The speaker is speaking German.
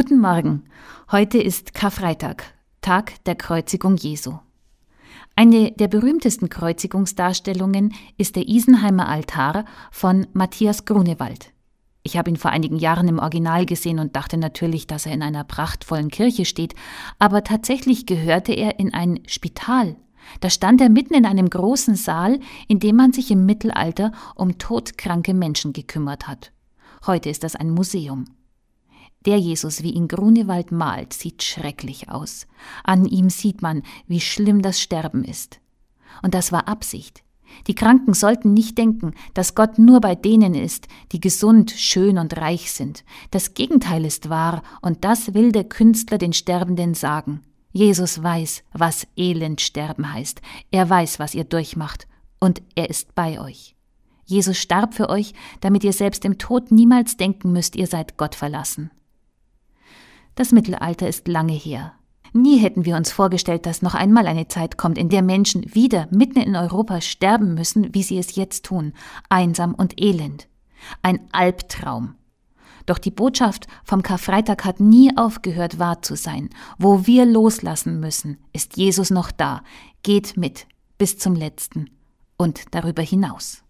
Guten Morgen. Heute ist Karfreitag, Tag der Kreuzigung Jesu. Eine der berühmtesten Kreuzigungsdarstellungen ist der Isenheimer Altar von Matthias Grunewald. Ich habe ihn vor einigen Jahren im Original gesehen und dachte natürlich, dass er in einer prachtvollen Kirche steht, aber tatsächlich gehörte er in ein Spital. Da stand er mitten in einem großen Saal, in dem man sich im Mittelalter um todkranke Menschen gekümmert hat. Heute ist das ein Museum. Der Jesus, wie ihn Grunewald malt, sieht schrecklich aus. An ihm sieht man, wie schlimm das Sterben ist. Und das war Absicht. Die Kranken sollten nicht denken, dass Gott nur bei denen ist, die gesund, schön und reich sind. Das Gegenteil ist wahr, und das will der Künstler den Sterbenden sagen. Jesus weiß, was Elend sterben heißt. Er weiß, was ihr durchmacht, und er ist bei euch. Jesus starb für euch, damit ihr selbst im Tod niemals denken müsst, ihr seid Gott verlassen. Das Mittelalter ist lange her. Nie hätten wir uns vorgestellt, dass noch einmal eine Zeit kommt, in der Menschen wieder mitten in Europa sterben müssen, wie sie es jetzt tun, einsam und elend. Ein Albtraum. Doch die Botschaft vom Karfreitag hat nie aufgehört wahr zu sein. Wo wir loslassen müssen, ist Jesus noch da. Geht mit bis zum letzten und darüber hinaus.